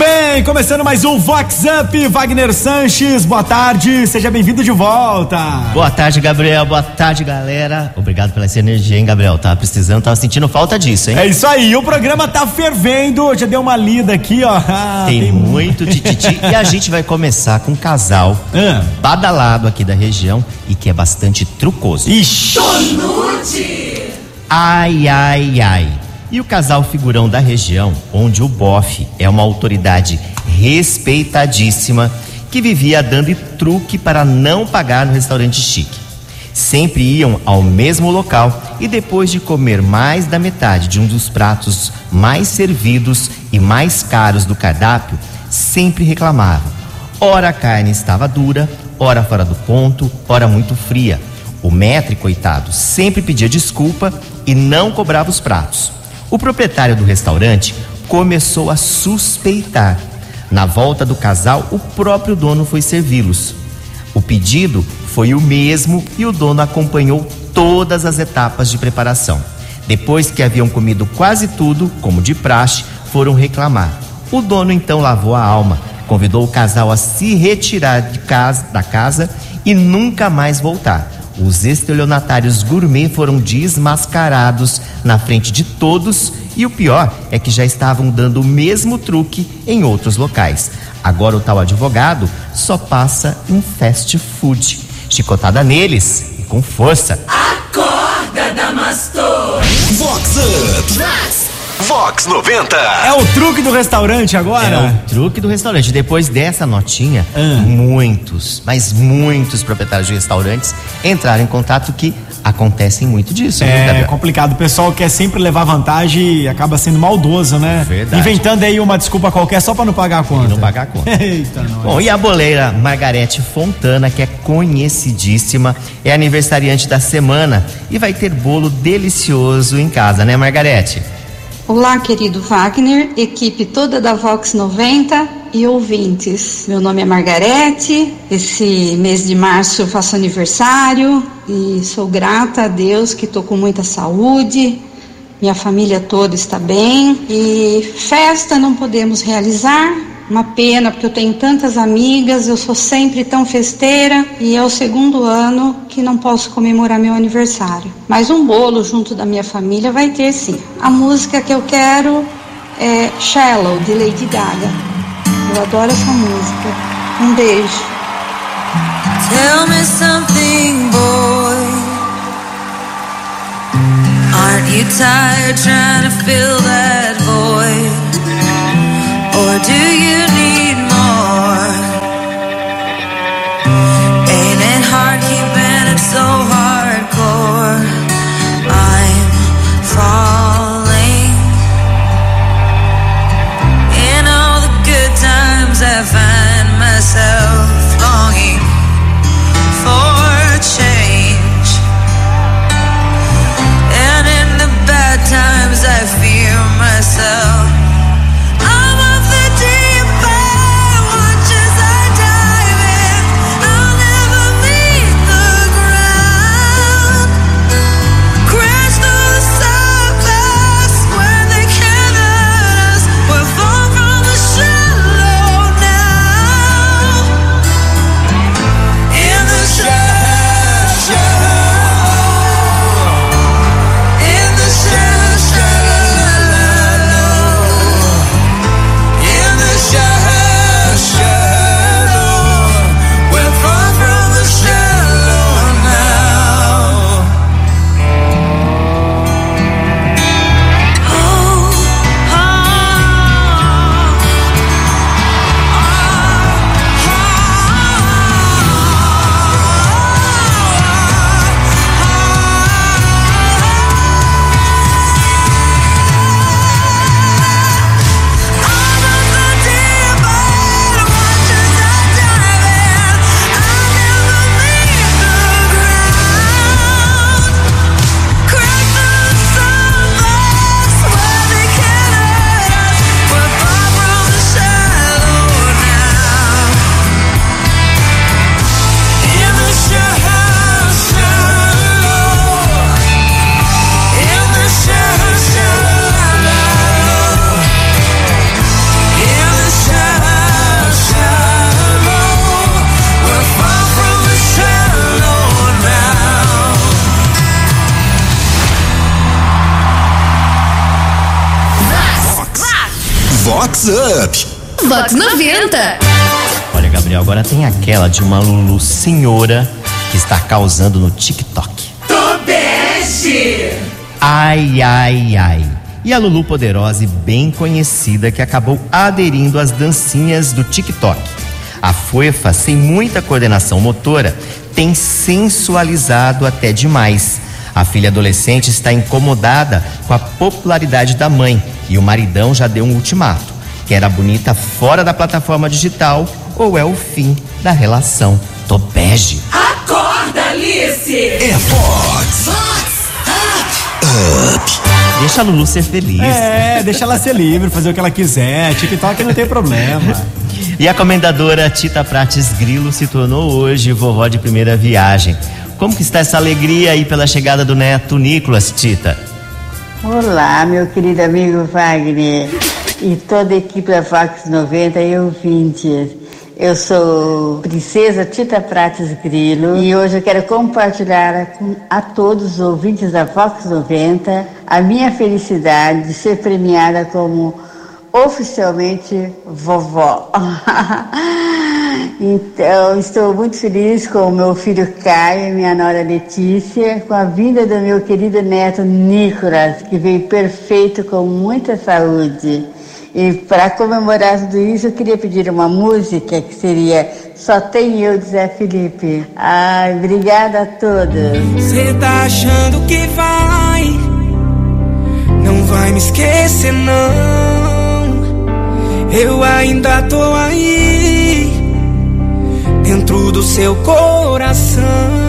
bem, começando mais um Vox Up, Wagner Sanches, boa tarde, seja bem-vindo de volta. Boa tarde, Gabriel, boa tarde, galera. Obrigado pela essa energia, hein, Gabriel? Tava precisando, tava sentindo falta disso, hein? É isso aí, o programa tá fervendo, já deu uma lida aqui, ó. Ah, tem, tem, muito tititi e a gente vai começar com um casal ah. badalado aqui da região e que é bastante trucoso. Ixi! Ai, ai, ai. E o casal figurão da região, onde o bofe é uma autoridade respeitadíssima, que vivia dando truque para não pagar no restaurante chique. Sempre iam ao mesmo local e depois de comer mais da metade de um dos pratos mais servidos e mais caros do cardápio, sempre reclamavam. Ora a carne estava dura, ora fora do ponto, ora muito fria. O maître, coitado, sempre pedia desculpa e não cobrava os pratos. O proprietário do restaurante começou a suspeitar. Na volta do casal, o próprio dono foi servi-los. O pedido foi o mesmo e o dono acompanhou todas as etapas de preparação. Depois que haviam comido quase tudo, como de praxe, foram reclamar. O dono então lavou a alma, convidou o casal a se retirar casa, da casa e nunca mais voltar os estelionatários gourmet foram desmascarados na frente de todos e o pior é que já estavam dando o mesmo truque em outros locais. Agora o tal advogado só passa em fast food. Chicotada neles e com força. Acorda, Damastor! Vox Up! Vox 90. É o truque do restaurante agora? É o truque do restaurante. Depois dessa notinha, ah. muitos, mas muitos proprietários de restaurantes entraram em contato que acontecem muito disso. É complicado. O pessoal quer sempre levar vantagem e acaba sendo maldoso, né? Verdade. Inventando aí uma desculpa qualquer só para não pagar a conta. E não pagar a conta. Eita, não. Bom, e a boleira Margarete Fontana, que é conhecidíssima, é aniversariante da semana e vai ter bolo delicioso em casa, né, Margarete? Olá, querido Wagner, equipe toda da Vox 90 e ouvintes. Meu nome é Margarete. Esse mês de março eu faço aniversário e sou grata a Deus que estou com muita saúde. Minha família toda está bem e festa não podemos realizar, uma pena, porque eu tenho tantas amigas, eu sou sempre tão festeira e é o segundo ano que não posso comemorar meu aniversário. Mas um bolo junto da minha família vai ter sim. A música que eu quero é Shallow, de Lady Gaga. Eu adoro essa música. Um beijo. Tell me something, boy. Aren't you tired trying to fill that void? Or do you Vox Up. Vox 90. Olha, Gabriel, agora tem aquela de uma Lulu senhora que está causando no TikTok. Tobeste. Ai, ai, ai. E a Lulu Poderosa, e bem conhecida, que acabou aderindo às dancinhas do TikTok. A fofa, sem muita coordenação motora, tem sensualizado até demais. A filha adolescente está incomodada com a popularidade da mãe e o maridão já deu um ultimato: quer a bonita fora da plataforma digital ou é o fim da relação. Tô bege. Acorda, Alice. É Vox. Deixa a Lulu ser feliz. É, deixa ela ser livre, fazer o que ela quiser. TikTok não tem problema. E a comendadora Tita Prates Grilo se tornou hoje vovó de primeira viagem. Como que está essa alegria aí pela chegada do neto Nicolas, Tita? Olá, meu querido amigo Wagner e toda a equipe da Vox 90 e ouvintes. Eu sou Princesa Tita Prates Grilo e hoje eu quero compartilhar com a todos os ouvintes da Vox 90 a minha felicidade de ser premiada como oficialmente vovó. então, estou muito feliz com o meu filho Caio e minha nora Letícia, com a vinda do meu querido neto Nicolas, que veio perfeito com muita saúde. E para comemorar tudo isso, eu queria pedir uma música que seria Só Tem Eu de Zé Felipe. Ai, obrigada a todos. Cê tá achando que vai, não vai me esquecer não. Eu ainda tô aí, seu coração.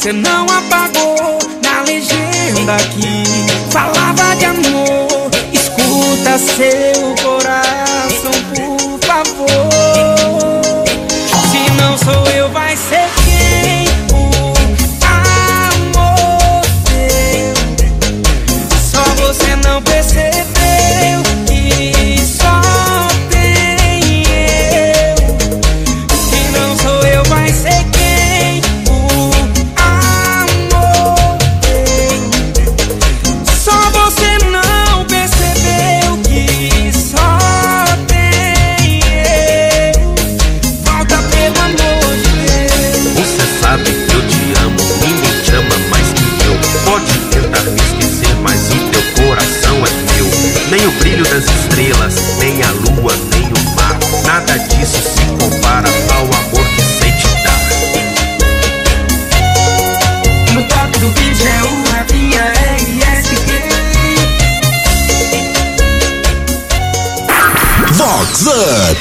Cê não apagou Na legenda que falava de amor Escuta seu compara ao amor que sei te dar. No toque do vídeo é o Rafinha RSQ. Vox Up.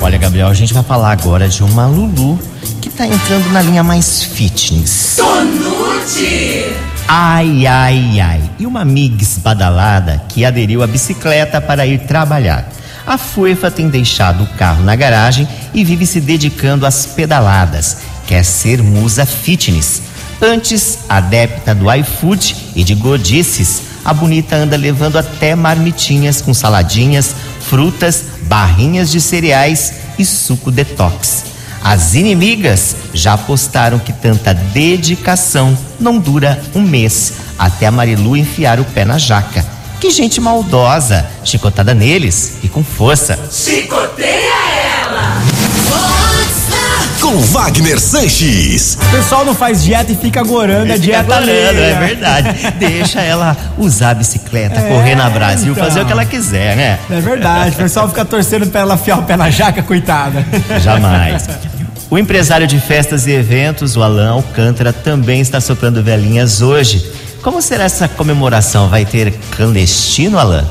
Olha, Gabriel, a gente vai falar agora de uma Lulu que tá entrando na linha mais fitness. Tonute. Ai, ai, ai. E uma migs badalada que aderiu à bicicleta para ir trabalhar. A Fuefa tem deixado o carro na garagem e vive se dedicando às pedaladas. Quer ser musa fitness. Antes, adepta do iFood e de gordices, a bonita anda levando até marmitinhas com saladinhas, frutas, barrinhas de cereais e suco detox. As inimigas já apostaram que tanta dedicação não dura um mês até a Marilu enfiar o pé na jaca. Que gente maldosa, chicotada neles e com força. Chicoteia ela. Com com Wagner Sanches. O pessoal não faz dieta e fica gorando a dieta gorando, é verdade. Deixa ela usar a bicicleta, É, correr na Brasil, então. fazer o que ela quiser, né? É verdade, o pessoal fica torcendo pra ela afiar o pé na jaca, coitada. Jamais. O empresário de festas e eventos, o Alan Alcântara, também está soprando velhinhas hoje. Como será essa comemoração? Vai ter clandestino, Alan?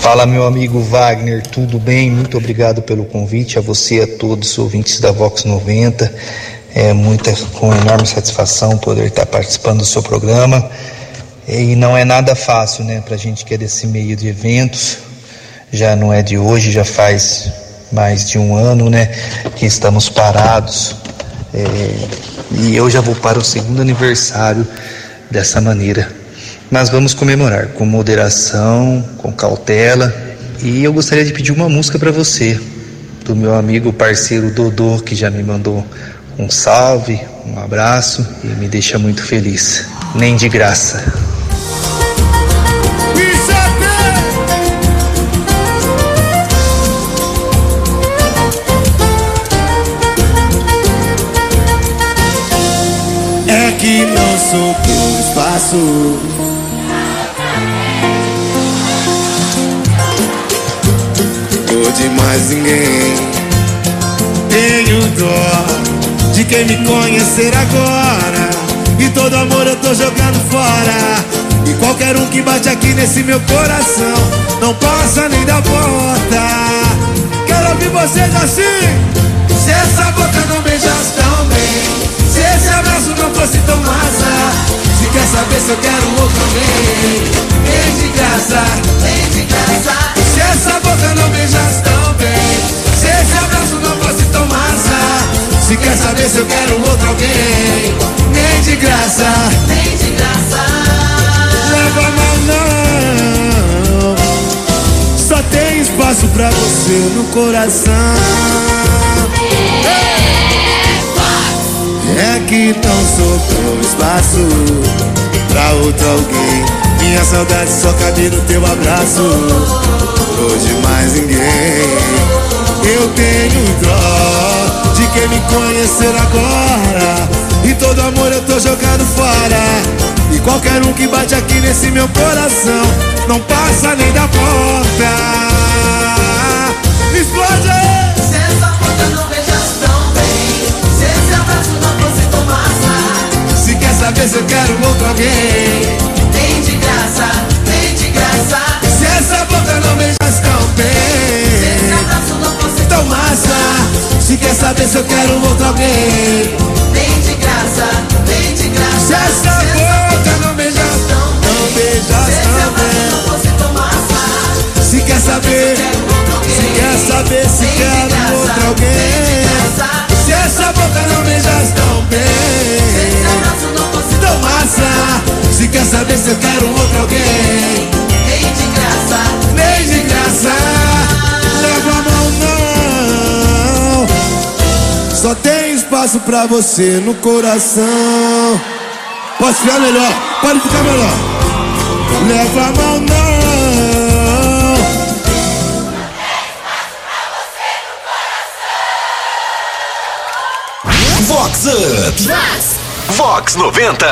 Fala meu amigo Wagner, tudo bem? Muito obrigado pelo convite, a você e a todos os ouvintes da Vox 90. É muita, com enorme satisfação poder estar participando do seu programa. E não é nada fácil, né, pra gente que é desse meio de eventos. Já não é de hoje, já faz mais de um ano, né, que estamos parados. É, e eu já vou para o segundo aniversário dessa maneira. Mas vamos comemorar com moderação, com cautela. E eu gostaria de pedir uma música para você, do meu amigo parceiro Dodô, que já me mandou um salve, um abraço e me deixa muito feliz. Nem de graça. É que não sou espaço. Tô de mais ninguém. Tenho dó de quem me conhecer agora. E todo amor eu tô jogando fora. E qualquer um que bate aqui nesse meu coração não passa nem da porta. Quero ouvir vocês assim. Se essa boca não beijasse tão bem, se esse abraço não fosse tão massa, quer saber se eu quero outro alguém, vem de graça, vem de graça. Se essa boca não beijasse tão bem, se esse abraço não fosse tão massa, se quer saber se eu quero outro alguém, vem de graça, vem de graça. Leva mão não, só tem espaço pra você no coração. É que não sobrou espaço pra outro alguém. Minha saudade só cabe no teu abraço. Hoje mais ninguém. Eu tenho dó de quem me conhecer agora. E todo amor eu tô jogando fora. E qualquer um que bate aqui nesse meu coração não passa nem da porta. Saber se eu quero outro alguém. Vem de graça, vem de graça. Se essa boca não beijasse tão bem. Tão massa. Se quer saber se eu quero outro alguém. Vem de graça, pra você no coração Pode ficar melhor, pode ficar melhor Leva a mão não Vox Up. Vox 90.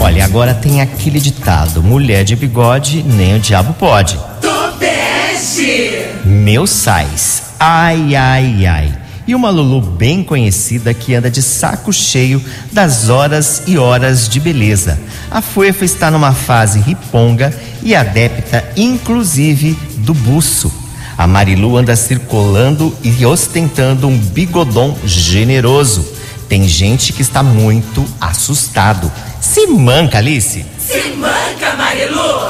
Olha, agora tem aquele ditado: mulher de bigode, nem o diabo pode. Tobeste. Meu sais. Ai, ai, ai. E uma Lulu bem conhecida que anda de saco cheio das horas e horas de beleza. A Fuefa está numa fase riponga e adepta, inclusive, do buço. A Marilu anda circulando e ostentando um bigodão generoso. Tem gente que está muito assustado. Se manca, Alice. Se manca, Marilu.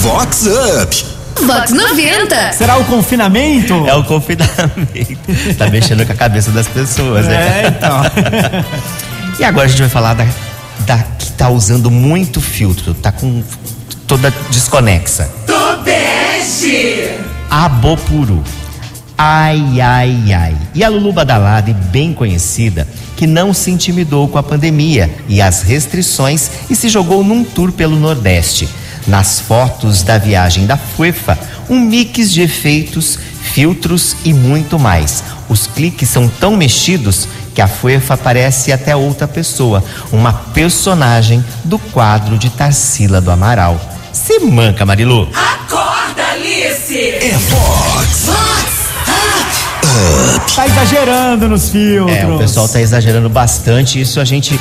Vox Up. Vox 90. Será o confinamento? É o confinamento. tá mexendo com a cabeça das pessoas, né? É, então. E agora a gente vai falar da, da que tá usando muito filtro, tá com toda desconexa. Tobeste. A Bopuru. Ai, ai, ai. E a Lulu Badalada, e bem conhecida, que não se intimidou com a pandemia e as restrições e se jogou num tour pelo Nordeste. Nas fotos da viagem da FUEFA, um mix de efeitos filtros e muito mais. Os cliques são tão mexidos que a fofa parece até outra pessoa, uma personagem do quadro de Tarsila do Amaral. Se manca, Marilu. Acorda, Alice! É Vox. Tá exagerando nos filtros. É, o pessoal tá exagerando bastante. Isso a gente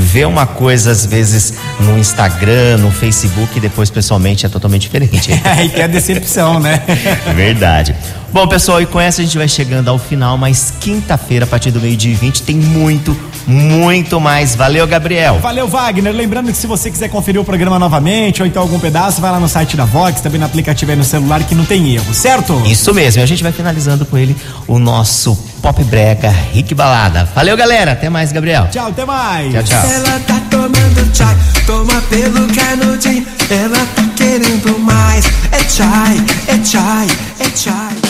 vê uma coisa às vezes no Instagram, no Facebook e depois pessoalmente é totalmente diferente. É, e que é decepção, né? Verdade. Bom, pessoal, e com essa a gente vai chegando ao final, mas quinta-feira, a partir do meio-dia e 20, tem muito, muito mais. Valeu, Gabriel. Valeu, Wagner. Lembrando que se você quiser conferir o programa novamente ou então algum pedaço, vai lá no site da Vox, também no aplicativo aí no celular que não tem erro, certo? Isso mesmo, e a gente vai finalizando com ele o nosso Pop Brega Rick Balada. Valeu, galera. Até mais, Gabriel. Tchau, até mais. Tchau, tchau. Ela tá tomando chai, toma pelo canudinho. Ela tá querendo mais. É chai, é chai, é chai.